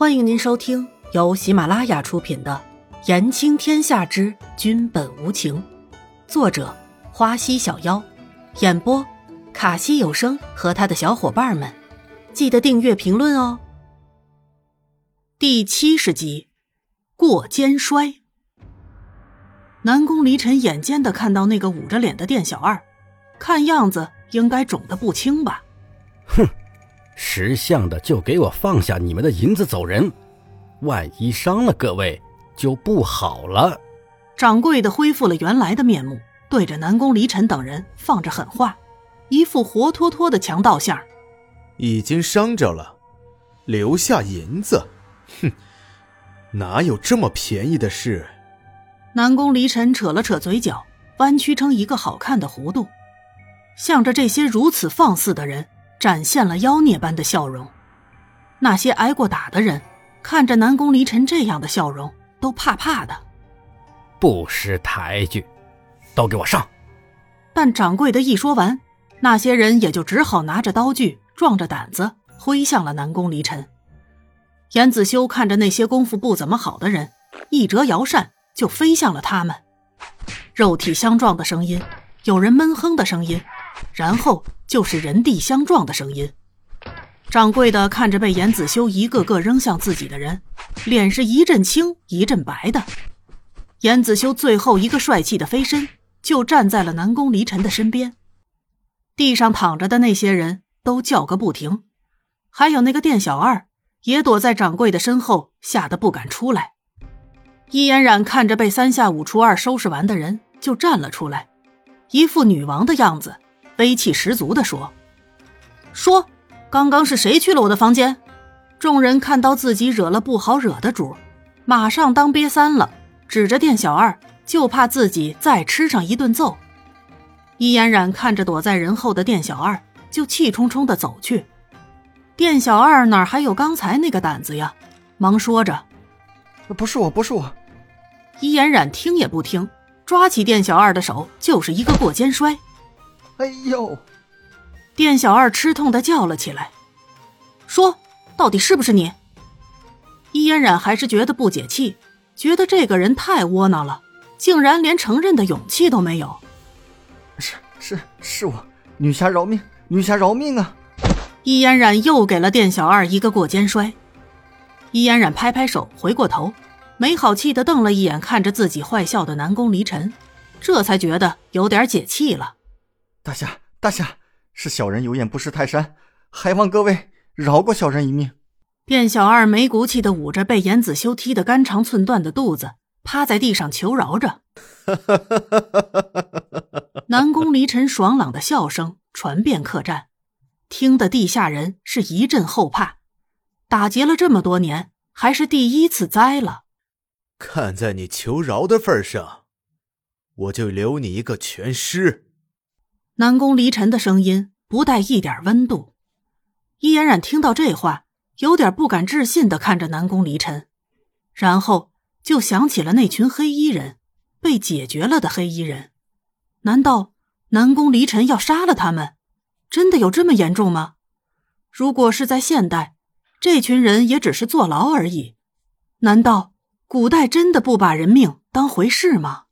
欢迎您收听由喜马拉雅出品的《言情天下之君本无情》，作者花溪小妖，演播卡西有声和他的小伙伴们。记得订阅、评论哦。第七十集，过肩摔。南宫离尘眼尖的看到那个捂着脸的店小二，看样子应该肿得不轻吧？哼！识相的就给我放下你们的银子走人，万一伤了各位就不好了。掌柜的恢复了原来的面目，对着南宫离尘等人放着狠话，一副活脱脱的强盗相。已经伤着了，留下银子，哼，哪有这么便宜的事？南宫离尘扯了扯嘴角，弯曲成一个好看的弧度，向着这些如此放肆的人。展现了妖孽般的笑容，那些挨过打的人看着南宫离尘这样的笑容，都怕怕的。不识抬举，都给我上！但掌柜的一说完，那些人也就只好拿着刀具，壮着胆子挥向了南宫离尘。严子修看着那些功夫不怎么好的人，一折摇扇就飞向了他们。肉体相撞的声音，有人闷哼的声音，然后。就是人地相撞的声音。掌柜的看着被严子修一个个扔向自己的人，脸是一阵青一阵白的。严子修最后一个帅气的飞身，就站在了南宫离尘的身边。地上躺着的那些人都叫个不停，还有那个店小二也躲在掌柜的身后，吓得不敢出来。伊嫣然看着被三下五除二收拾完的人，就站了出来，一副女王的样子。威气十足的说：“说，刚刚是谁去了我的房间？”众人看到自己惹了不好惹的主，马上当瘪三了，指着店小二，就怕自己再吃上一顿揍。伊嫣然看着躲在人后的店小二，就气冲冲的走去。店小二哪还有刚才那个胆子呀？忙说着：“不是我，不是我。”伊嫣然听也不听，抓起店小二的手就是一个过肩摔。哎呦！店小二吃痛的叫了起来，说：“到底是不是你？”伊嫣然还是觉得不解气，觉得这个人太窝囊了，竟然连承认的勇气都没有。是是是我，女侠饶命，女侠饶命啊！伊嫣然又给了店小二一个过肩摔。伊嫣然拍拍手，回过头，没好气的瞪了一眼看着自己坏笑的南宫离尘，这才觉得有点解气了。大侠，大侠，是小人有眼不识泰山，还望各位饶过小人一命。店小二没骨气的捂着被严子修踢得肝肠寸断的肚子，趴在地上求饶着。南宫离尘爽朗的笑声传遍客栈，听得地下人是一阵后怕。打劫了这么多年，还是第一次栽了。看在你求饶的份上，我就留你一个全尸。南宫离尘的声音不带一点温度，伊嫣然听到这话，有点不敢置信的看着南宫离尘，然后就想起了那群黑衣人，被解决了的黑衣人，难道南宫离尘要杀了他们？真的有这么严重吗？如果是在现代，这群人也只是坐牢而已，难道古代真的不把人命当回事吗？